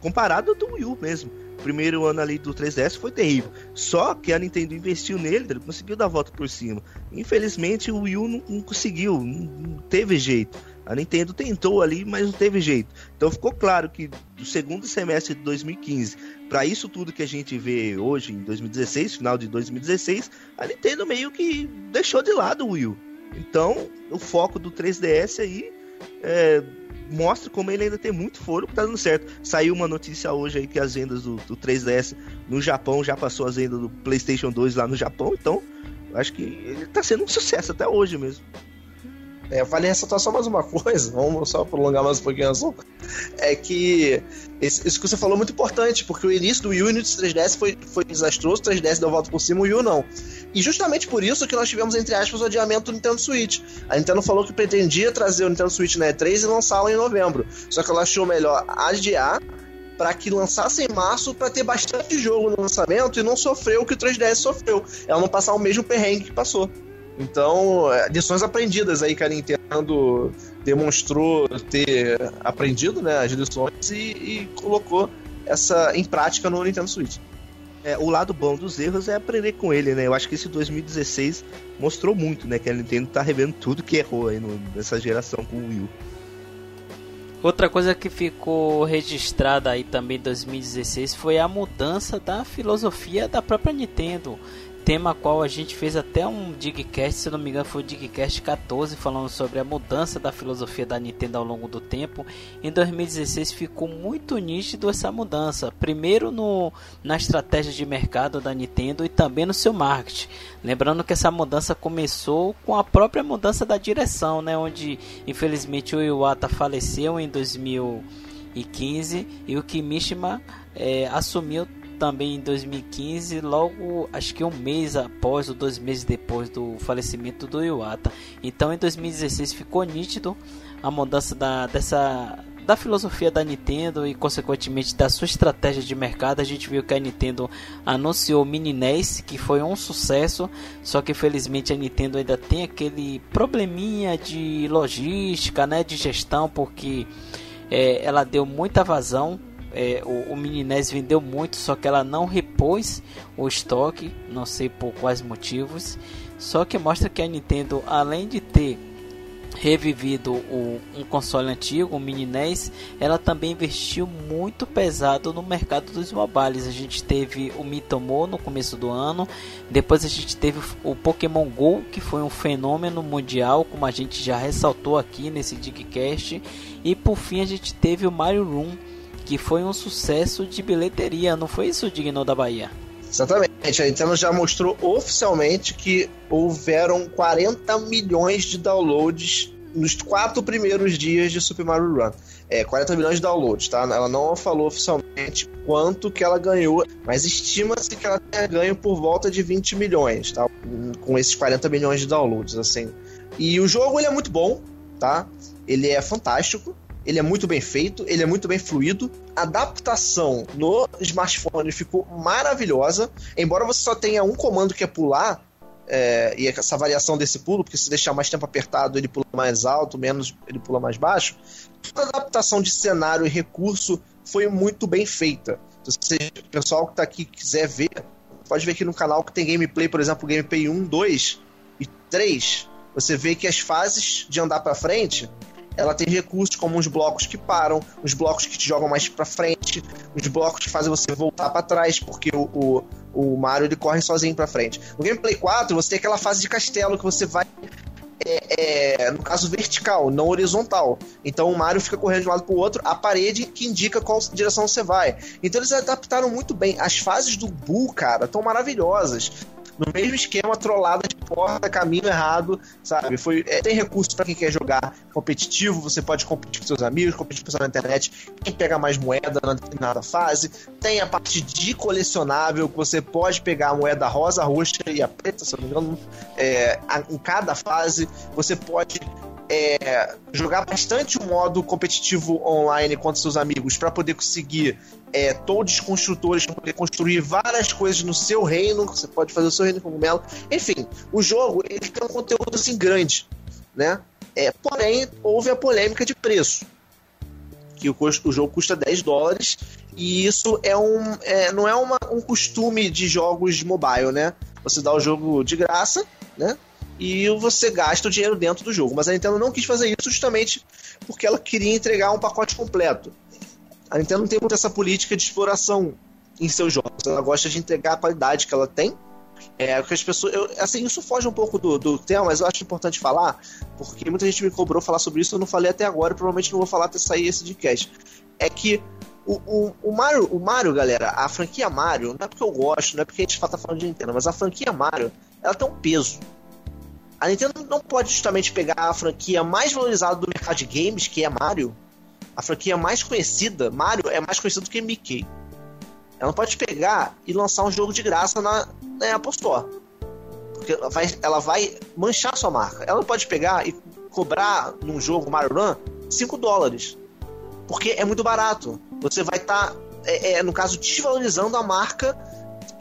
comparado ao do Wii U mesmo. Primeiro ano ali do 3DS foi terrível. Só que a Nintendo investiu nele, ele conseguiu dar a volta por cima. Infelizmente o Wii U não, não conseguiu, não teve jeito. A Nintendo tentou ali, mas não teve jeito. Então ficou claro que do segundo semestre de 2015 para isso tudo que a gente vê hoje em 2016, final de 2016, a Nintendo meio que deixou de lado o Wii U. Então o foco do 3DS aí é, mostra como ele ainda tem muito foro que tá dando certo. Saiu uma notícia hoje aí que as vendas do, do 3DS no Japão já passou as vendas do PlayStation 2 lá no Japão, então acho que ele tá sendo um sucesso até hoje mesmo. É, vale ressaltar só mais uma coisa, vamos só prolongar mais um pouquinho o assunto. É que isso que você falou é muito importante, porque o início do Wii U e do 3DS foi, foi desastroso, o 3DS deu volta por cima, o Wii U não. E justamente por isso que nós tivemos, entre aspas, o adiamento do Nintendo Switch. A Nintendo falou que pretendia trazer o Nintendo Switch na E3 e lançá-lo em novembro. Só que ela achou melhor adiar para que lançasse em março para ter bastante jogo no lançamento e não sofreu o que o 3DS sofreu. Ela não passar o mesmo perrengue que passou. Então, é, lições aprendidas aí que a Nintendo demonstrou ter aprendido, né, as lições e, e colocou essa em prática no Nintendo Switch. É, o lado bom dos erros é aprender com ele, né? Eu acho que esse 2016 mostrou muito, né? Que a Nintendo tá revendo tudo que errou aí no, nessa geração com o Wii U. Outra coisa que ficou registrada aí também em 2016 foi a mudança da filosofia da própria Nintendo tema qual a gente fez até um Digcast, se não me engano foi o Digcast 14, falando sobre a mudança da filosofia da Nintendo ao longo do tempo. Em 2016 ficou muito nítido essa mudança, primeiro no, na estratégia de mercado da Nintendo e também no seu marketing. Lembrando que essa mudança começou com a própria mudança da direção, né, onde infelizmente o Iwata faleceu em 2015 e o Kimishima é, assumiu também em 2015, logo acho que um mês após ou dois meses depois do falecimento do Iwata. Então em 2016 ficou nítido a mudança da, dessa da filosofia da Nintendo e consequentemente da sua estratégia de mercado. A gente viu que a Nintendo anunciou o Mini NES, que foi um sucesso, só que felizmente a Nintendo ainda tem aquele probleminha de logística, né, de gestão, porque é, ela deu muita vazão é, o, o Mini NES vendeu muito, só que ela não repôs o estoque, não sei por quais motivos. Só que mostra que a Nintendo, além de ter revivido o, um console antigo, o Mini NES, ela também investiu muito pesado no mercado dos mobiles. A gente teve o Mitomo no começo do ano, depois a gente teve o Pokémon Go, que foi um fenômeno mundial, como a gente já ressaltou aqui nesse Digcast, e por fim a gente teve o Mario Room que foi um sucesso de bilheteria, não foi isso, Digno da Bahia? Exatamente, a Nintendo já mostrou oficialmente que houveram 40 milhões de downloads nos quatro primeiros dias de Super Mario Run. É, 40 milhões de downloads, tá? Ela não falou oficialmente quanto que ela ganhou, mas estima-se que ela tenha ganho por volta de 20 milhões, tá? Com esses 40 milhões de downloads, assim. E o jogo ele é muito bom, tá? Ele é fantástico ele é muito bem feito, ele é muito bem fluido. A adaptação no smartphone ficou maravilhosa. Embora você só tenha um comando que é pular, é, e essa variação desse pulo, porque se deixar mais tempo apertado ele pula mais alto, menos ele pula mais baixo. Toda adaptação de cenário e recurso foi muito bem feita. Se você, o pessoal que tá aqui quiser ver, pode ver aqui no canal que tem gameplay, por exemplo, gameplay 1, 2 e 3. Você vê que as fases de andar para frente, ela tem recursos como uns blocos que param, uns blocos que te jogam mais para frente, uns blocos que fazem você voltar para trás, porque o, o, o Mario ele corre sozinho para frente. No gameplay 4, você tem aquela fase de castelo que você vai é, é, no caso vertical, não horizontal. Então o Mario fica correndo de um lado para o outro, a parede que indica qual direção você vai. Então eles adaptaram muito bem. As fases do Bull, cara, estão maravilhosas no mesmo esquema, trollada de porta, caminho errado, sabe? Foi, é, tem recurso para quem quer jogar competitivo, você pode competir com seus amigos, competir com pessoal na internet, quem pega mais moeda na determinada fase. Tem a parte de colecionável, que você pode pegar a moeda rosa, roxa e a preta, se não me engano, é, a, em cada fase. Você pode é, jogar bastante o modo competitivo online contra seus amigos para poder conseguir é, todos construtores para poder construir várias coisas no seu reino. Você pode fazer o seu reino cogumelo. Enfim, o jogo ele tem um conteúdo assim grande, né? É, porém, houve a polêmica de preço. Que o, custo, o jogo custa 10 dólares e isso é um, é, não é uma, um costume de jogos mobile, né? Você dá o jogo de graça, né? E você gasta o dinheiro dentro do jogo. Mas a Nintendo não quis fazer isso justamente porque ela queria entregar um pacote completo. A Nintendo não tem muito essa política de exploração em seus jogos. Ela gosta de entregar a qualidade que ela tem. É, que as pessoas. Eu, assim, isso foge um pouco do, do tema, mas eu acho importante falar, porque muita gente me cobrou falar sobre isso, eu não falei até agora, provavelmente não vou falar até sair esse podcast. É que o, o, o, Mario, o Mario, galera, a franquia Mario, não é porque eu gosto, não é porque a gente tá falando de Nintendo, mas a franquia Mario, ela tem um peso a Nintendo não pode justamente pegar a franquia mais valorizada do mercado de games, que é Mario, a franquia mais conhecida, Mario é mais conhecido do que Mickey. Ela não pode pegar e lançar um jogo de graça na, na Apple Store. Porque ela vai, ela vai manchar sua marca. Ela não pode pegar e cobrar num jogo Mario Run 5 dólares. Porque é muito barato. Você vai estar, tá, é, é, no caso, desvalorizando a marca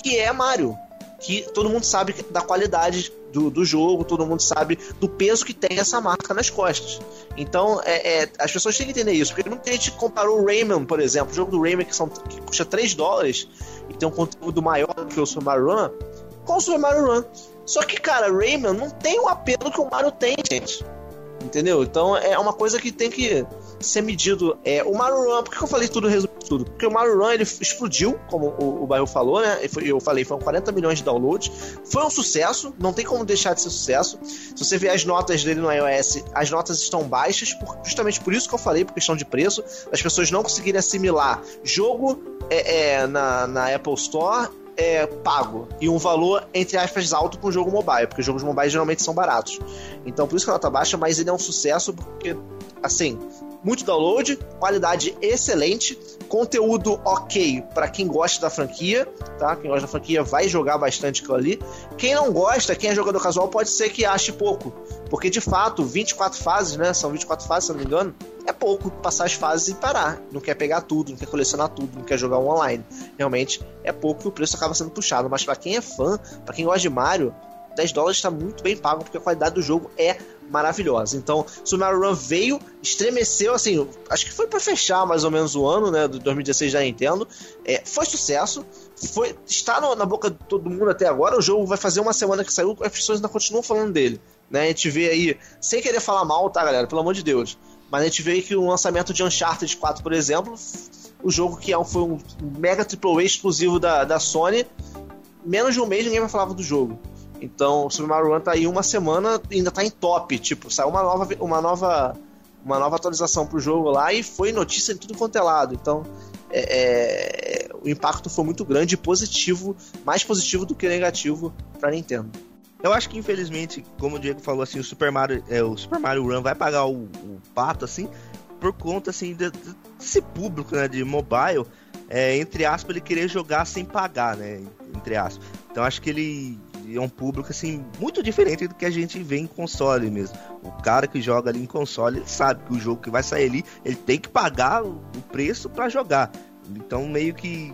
que é Mario. Que todo mundo sabe da qualidade do, do jogo, todo mundo sabe do peso que tem essa marca nas costas. Então, é, é, as pessoas têm que entender isso, porque muita gente comparou o Rayman, por exemplo, o jogo do Rayman que, são, que custa 3 dólares e tem um conteúdo maior que o Super Mario Run, com o Super Mario Run. Só que, cara, Rayman não tem o apelo que o Mario tem, gente. Entendeu? Então é uma coisa que tem que ser medido. É, o Mario Run, por que eu falei tudo resumido tudo? Porque o Mario Run ele explodiu, como o, o Bairro falou, né? Eu falei, foram 40 milhões de downloads. Foi um sucesso, não tem como deixar de ser sucesso. Se você ver as notas dele no iOS, as notas estão baixas, por, justamente por isso que eu falei, por questão de preço. As pessoas não conseguirem assimilar jogo é, é, na, na Apple Store é, pago e um valor, entre aspas, alto para um jogo mobile, porque jogos mobile geralmente são baratos. Então, por isso que a nota baixa, mas ele é um sucesso porque, assim, muito download, qualidade excelente, conteúdo ok para quem gosta da franquia, tá? Quem gosta da franquia vai jogar bastante aquilo ali. Quem não gosta, quem é jogador casual, pode ser que ache pouco, porque de fato, 24 fases, né? São 24 fases, se não me engano é pouco passar as fases e parar. Não quer pegar tudo, não quer colecionar tudo, não quer jogar online. Realmente é pouco e o preço acaba sendo puxado. Mas para quem é fã, para quem gosta de Mario, 10 dólares está muito bem pago porque a qualidade do jogo é maravilhosa. Então, Super Mario Run veio, estremeceu, assim, acho que foi para fechar mais ou menos o ano, né, do 2016 da Nintendo. É, foi sucesso, foi está no, na boca de todo mundo até agora. O jogo vai fazer uma semana que saiu, as pessoas ainda continuam falando dele. Né? A gente vê aí, sem querer falar mal, tá, galera? Pelo amor de Deus. Mas a gente vê que o lançamento de Uncharted 4, por exemplo, o jogo que é foi um mega AAA exclusivo da, da Sony, menos de um mês ninguém vai falar do jogo. Então, o Super Mario Run tá aí uma semana ainda tá em top, tipo, saiu uma nova uma nova uma nova atualização pro jogo lá e foi notícia de tudo quanto é lado. Então, é, é, o impacto foi muito grande e positivo, mais positivo do que negativo para Nintendo. Eu acho que infelizmente, como o Diego falou assim, o Super Mario, é, o Super Mario Run vai pagar o, o pato assim por conta assim de, de, desse público, né, de mobile, é, entre aspas, ele querer jogar sem pagar, né, entre aspas. Então acho que ele é um público assim muito diferente do que a gente vê em console mesmo. O cara que joga ali em console, ele sabe que o jogo que vai sair ali, ele tem que pagar o, preço para jogar. Então meio que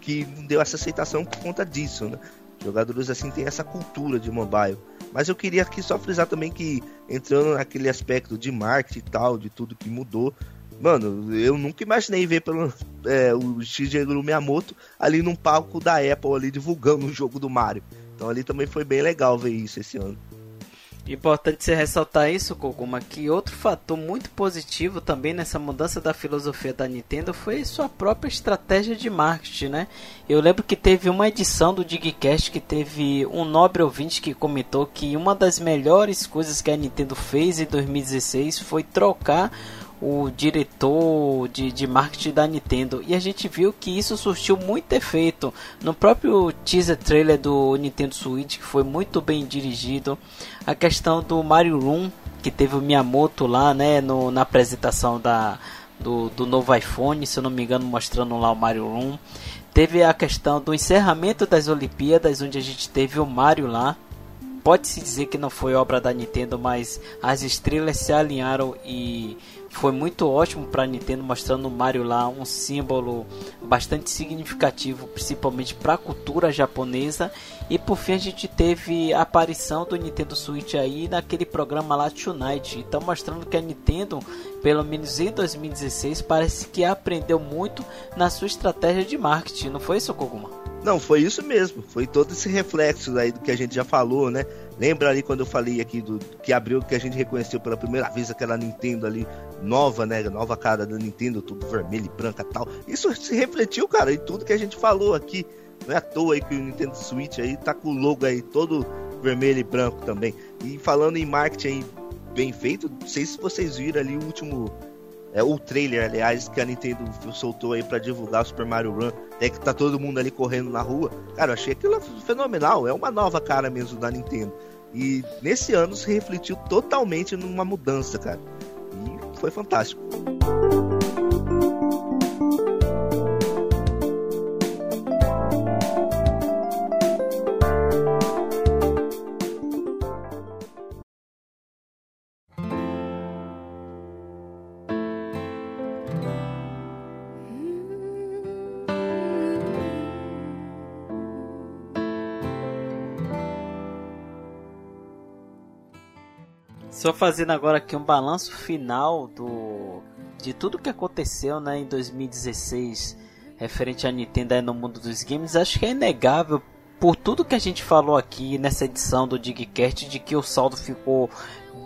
que deu essa aceitação por conta disso, né? Jogadores assim têm essa cultura de mobile. Mas eu queria aqui só frisar também que, entrando naquele aspecto de marketing e tal, de tudo que mudou, Mano, eu nunca imaginei ver pelo, é, o Shigeru Miyamoto ali num palco da Apple ali divulgando o jogo do Mario. Então ali também foi bem legal ver isso esse ano. Importante você ressaltar isso, Koguma, que outro fator muito positivo também nessa mudança da filosofia da Nintendo foi sua própria estratégia de marketing, né? Eu lembro que teve uma edição do Digcast que teve um nobre ouvinte que comentou que uma das melhores coisas que a Nintendo fez em 2016 foi trocar o diretor de, de marketing da Nintendo. E a gente viu que isso surtiu muito efeito no próprio teaser trailer do Nintendo Switch que foi muito bem dirigido. A questão do Mario Room que teve o Miyamoto lá né no, na apresentação da do, do novo iPhone se eu não me engano mostrando lá o Mario Room teve a questão do encerramento das Olimpíadas onde a gente teve o Mario lá. Pode-se dizer que não foi obra da Nintendo, mas as estrelas se alinharam e foi muito ótimo para a Nintendo mostrando o Mario lá um símbolo bastante significativo, principalmente para a cultura japonesa. E por fim a gente teve a aparição do Nintendo Switch aí naquele programa lá Tonight, então mostrando que a Nintendo, pelo menos em 2016, parece que aprendeu muito na sua estratégia de marketing, não foi isso, Koguma? Não, foi isso mesmo. Foi todo esse reflexo aí do que a gente já falou, né? Lembra ali quando eu falei aqui do que abriu que a gente reconheceu pela primeira vez aquela Nintendo ali nova, né? Nova cara da Nintendo, tudo vermelho e branca tal. Isso se refletiu, cara, em tudo que a gente falou aqui. Não é à toa aí que o Nintendo Switch aí tá com o logo aí todo vermelho e branco também. E falando em marketing aí bem feito, não sei se vocês viram ali o último é, o trailer, aliás, que a Nintendo soltou aí para divulgar o Super Mario Run, é que tá todo mundo ali correndo na rua. Cara, eu achei aquilo fenomenal, é uma nova cara mesmo da Nintendo. E nesse ano se refletiu totalmente numa mudança, cara. E foi fantástico. Só fazendo agora aqui um balanço final do de tudo que aconteceu né, em 2016 referente à Nintendo no mundo dos games, acho que é inegável por tudo que a gente falou aqui nessa edição do Digcast de que o saldo ficou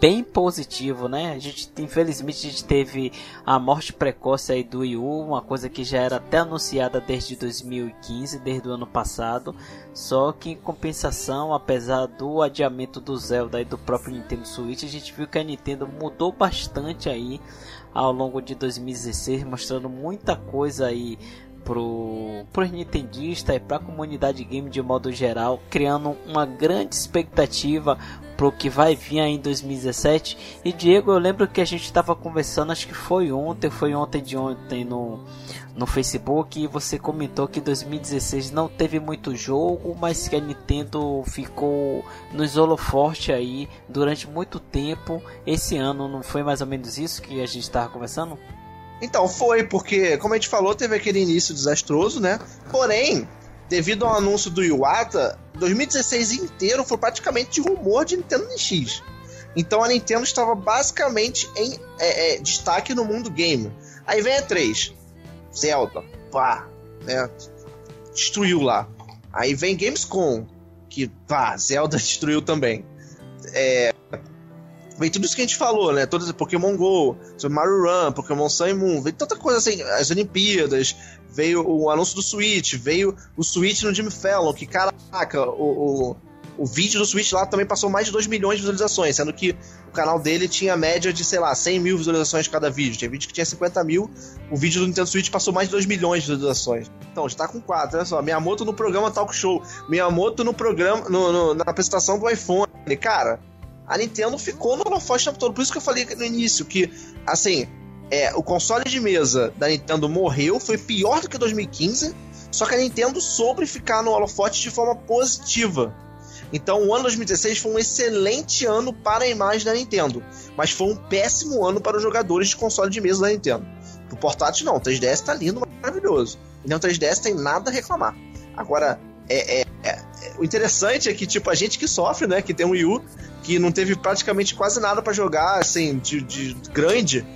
bem positivo, né? A gente, infelizmente, a gente teve a morte precoce aí do Wii U, uma coisa que já era até anunciada desde 2015, desde o ano passado. Só que em compensação, apesar do adiamento do Zelda e do próprio Nintendo Switch, a gente viu que a Nintendo mudou bastante aí ao longo de 2016, mostrando muita coisa aí pro, pros nintendistas e pra comunidade game de modo geral, criando uma grande expectativa pro que vai vir aí em 2017. E Diego, eu lembro que a gente estava conversando, acho que foi ontem, foi ontem de ontem no, no Facebook, e você comentou que 2016 não teve muito jogo, mas que a Nintendo ficou no holofote aí durante muito tempo. Esse ano não foi mais ou menos isso que a gente estava conversando? Então, foi, porque, como a gente falou, teve aquele início desastroso, né? Porém, devido ao anúncio do Iwata, 2016 inteiro foi praticamente de rumor de Nintendo NX. Então a Nintendo estava basicamente em é, é, destaque no mundo game. Aí vem a 3, Zelda, pá, né? Destruiu lá. Aí vem Gamescom, que pá, Zelda destruiu também. É, vem tudo isso que a gente falou, né? Todos Pokémon GO, Mario Run, Pokémon Sun e Moon, vem tanta coisa assim, as Olimpíadas, veio o anúncio do Switch, veio o Switch no Jimmy Fallon, que caraca, o, o, o vídeo do Switch lá também passou mais de 2 milhões de visualizações, sendo que o canal dele tinha média de, sei lá, 100 mil visualizações cada vídeo. Tinha vídeo que tinha 50 mil, o vídeo do Nintendo Switch passou mais de 2 milhões de visualizações. Então, já tá com 4, olha só. Miyamoto no programa Talk Show, Miyamoto no programa, no, no, na apresentação do iPhone. Cara, a Nintendo ficou no holofote o tempo todo. Por isso que eu falei no início que, assim, é, o console de mesa da Nintendo morreu, foi pior do que 2015, só que a Nintendo soube ficar no holofote de forma positiva. Então o ano 2016 foi um excelente ano para a imagem da Nintendo, mas foi um péssimo ano para os jogadores de console de mesa da Nintendo. O portátil não, o 3DS tá lindo, maravilhoso. E o 3DS tem nada a reclamar. Agora, é, é, o interessante é que, tipo, a gente que sofre, né, que tem um Wii U, que não teve praticamente quase nada para jogar, assim, de, de grande,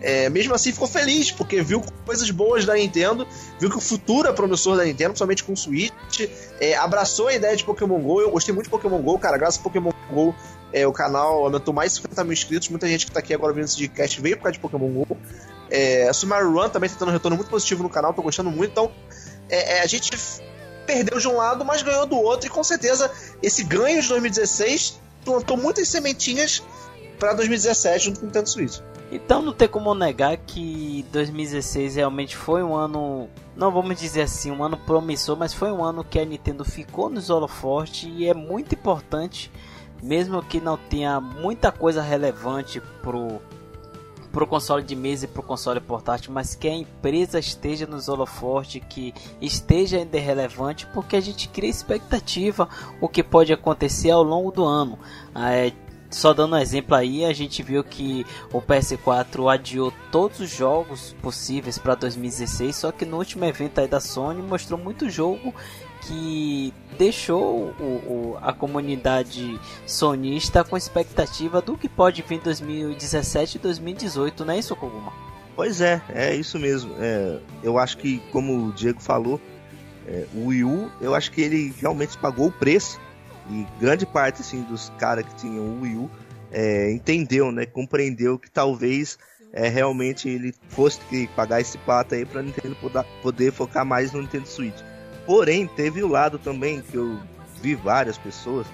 é, mesmo assim ficou feliz, porque viu coisas boas da Nintendo, viu que o futuro é promissor da Nintendo, principalmente com o Switch, é, abraçou a ideia de Pokémon GO, eu gostei muito de Pokémon GO, cara, graças a Pokémon GO é, o canal aumentou mais de 50 mil inscritos, muita gente que tá aqui agora vendo esse podcast veio por causa de Pokémon GO. É, a Sumaru Run também tá tendo um retorno muito positivo no canal, tô gostando muito, então é, é, a gente perdeu de um lado, mas ganhou do outro, e com certeza esse ganho de 2016 plantou muitas sementinhas para 2017 junto com o Nintendo Switch. Então não tem como negar que 2016 realmente foi um ano, não vamos dizer assim, um ano promissor, mas foi um ano que a Nintendo ficou nos holofotes e é muito importante, mesmo que não tenha muita coisa relevante pro pro console de mesa e pro console portátil, mas que a empresa esteja nos holofotes, que esteja ainda relevante, porque a gente cria expectativa o que pode acontecer ao longo do ano. Ah, é, só dando um exemplo aí, a gente viu que o PS4 adiou todos os jogos possíveis para 2016, só que no último evento aí da Sony mostrou muito jogo que deixou o, o, a comunidade sonista com expectativa do que pode vir em 2017 e 2018, não é isso, Koguma? Pois é, é isso mesmo. É, eu acho que, como o Diego falou, é, o Wii U, eu acho que ele realmente pagou o preço e grande parte assim, dos caras que tinham o Wii U é, entendeu, né? Compreendeu que talvez é, realmente ele fosse que pagar esse pato aí para Nintendo poder focar mais no Nintendo Switch. Porém, teve o lado também que eu vi várias pessoas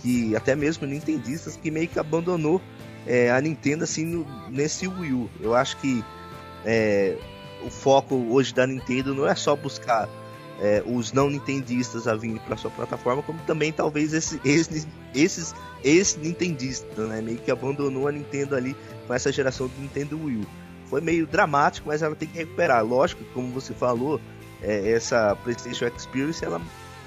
que até mesmo nintendistas que meio que abandonou é, a Nintendo assim no, nesse Wii U. Eu acho que é, o foco hoje da Nintendo não é só buscar é, os não nintendistas a vir para sua plataforma, como também talvez esse, esses, esses ex-nintendistas, né? Meio que abandonou a Nintendo ali com essa geração do Nintendo Wii U. Foi meio dramático, mas ela tem que recuperar. Lógico, como você falou, é, essa PlayStation Experience ela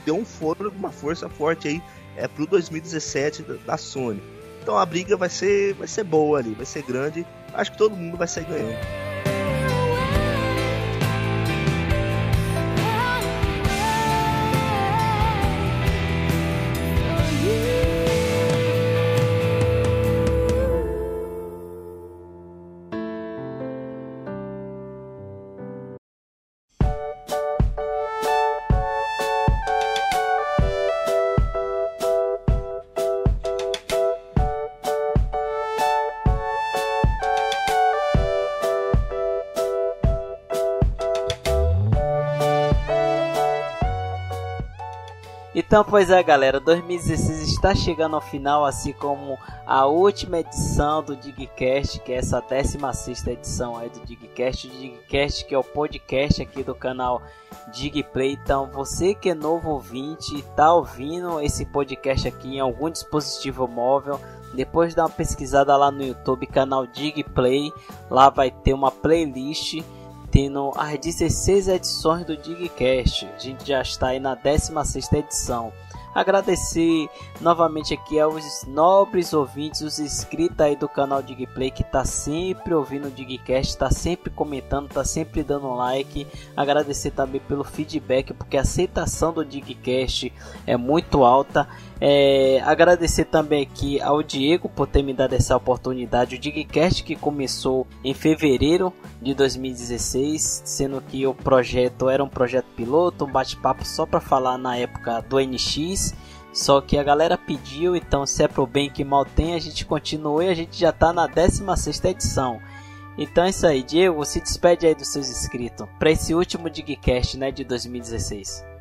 deu um foro, uma força forte aí é, pro 2017 da, da Sony. Então a briga vai ser, vai ser boa ali, vai ser grande. Acho que todo mundo vai sair ganhando. Então, pois é, galera, 2016 está chegando ao final, assim como a última edição do Digcast, que é essa 16 edição aí do Digcast. O Digcast, que é o podcast aqui do canal Digplay. Então, você que é novo ouvinte, está ouvindo esse podcast aqui em algum dispositivo móvel, depois dá uma pesquisada lá no YouTube, canal Digplay. Lá vai ter uma playlist tendo as 16 edições do Digcast. A gente já está aí na 16 edição. Agradecer novamente aqui aos nobres ouvintes, os inscritos aí do canal Digplay que tá sempre ouvindo o Digcast, tá sempre comentando, tá sempre dando like. Agradecer também pelo feedback, porque a aceitação do Digcast é muito alta. É, agradecer também aqui ao Diego por ter me dado essa oportunidade. O Digcast que começou em fevereiro de 2016, sendo que o projeto era um projeto piloto, um bate-papo só para falar na época do NX. Só que a galera pediu, então se é pro bem que mal tem, a gente continua e a gente já tá na 16 edição. Então é isso aí, Diego, se despede aí dos seus inscritos para esse último Digcast, né, de 2016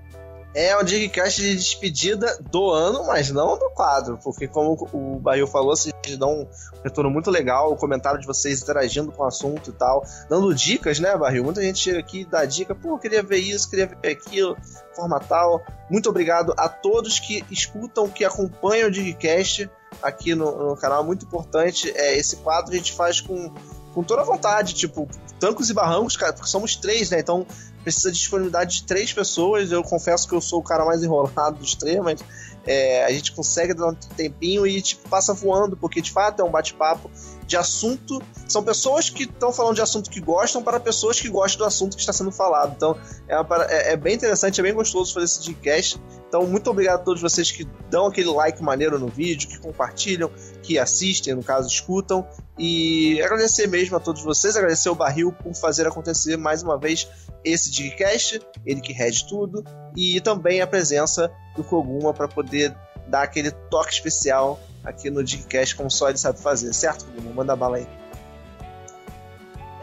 é um Digcast de despedida do ano, mas não do quadro, porque como o Bahia falou, vocês dão um retorno muito legal, o comentário de vocês interagindo com o assunto e tal, dando dicas, né, Barril? Muita gente chega aqui e dá dica, pô, queria ver isso, queria ver aquilo, forma tal. Muito obrigado a todos que escutam, que acompanham o Digcast aqui no, no canal, muito importante. É, esse quadro a gente faz com com toda a vontade, tipo, tancos e barrancos, cara, porque somos três, né? Então precisa de disponibilidade de três pessoas. Eu confesso que eu sou o cara mais enrolado dos três, mas é, a gente consegue dar um tempinho e tipo, passa voando, porque de fato é um bate-papo de assunto. São pessoas que estão falando de assunto que gostam para pessoas que gostam do assunto que está sendo falado. Então é, uma, é, é bem interessante, é bem gostoso fazer esse podcast. Então, muito obrigado a todos vocês que dão aquele like maneiro no vídeo, que compartilham, que assistem, no caso, escutam. E agradecer mesmo a todos vocês, agradecer o Barril por fazer acontecer mais uma vez esse Digcast, ele que rege tudo, e também a presença do Koguma para poder dar aquele toque especial aqui no Digcast, como só ele sabe fazer, certo, Koguma? Manda bala aí.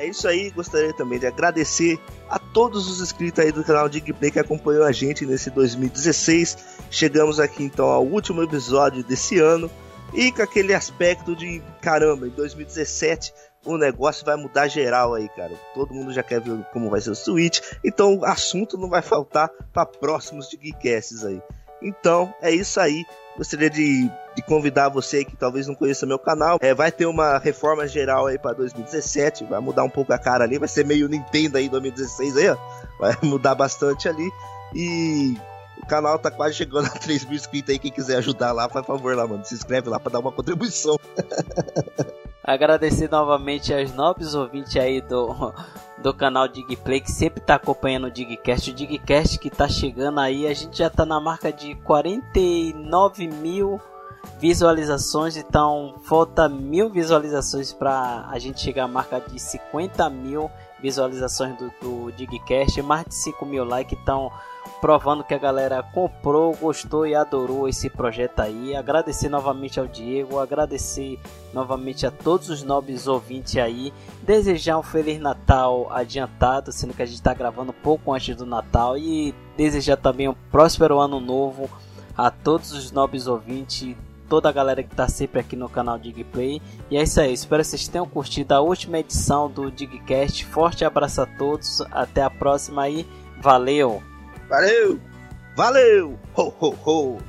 É isso aí, gostaria também de agradecer a todos os inscritos aí do canal Digplay que acompanhou a gente nesse 2016. Chegamos aqui então ao último episódio desse ano e com aquele aspecto de caramba, em 2017 o negócio vai mudar geral aí, cara. Todo mundo já quer ver como vai ser o Switch, então o assunto não vai faltar para próximos de Geekcasts aí. Então, é isso aí. Gostaria de, de convidar você que talvez não conheça meu canal. É, vai ter uma reforma geral aí para 2017. Vai mudar um pouco a cara ali. Vai ser meio Nintendo aí 2016 aí, ó. Vai mudar bastante ali. E o canal tá quase chegando a 3 mil inscritos aí. Quem quiser ajudar lá, faz favor lá, mano. Se inscreve lá para dar uma contribuição. Agradecer novamente aos nobres ouvintes aí do, do canal Digplay que sempre está acompanhando o Digcast. O Digcast que está chegando aí, a gente já está na marca de 49 mil visualizações, então falta mil visualizações para a gente chegar à marca de 50 mil visualizações do, do Digcast, mais de 5 mil likes, então provando que a galera comprou, gostou e adorou esse projeto aí. Agradecer novamente ao Diego, agradecer novamente a todos os nobres ouvintes aí. Desejar um Feliz Natal adiantado, sendo que a gente está gravando pouco antes do Natal. E desejar também um próspero ano novo a todos os nobres ouvintes. Toda a galera que está sempre aqui no canal Digplay. E é isso aí, espero que vocês tenham curtido a última edição do Digcast. Forte abraço a todos, até a próxima aí, valeu! Valeu! Valeu! Ho, ho, ho!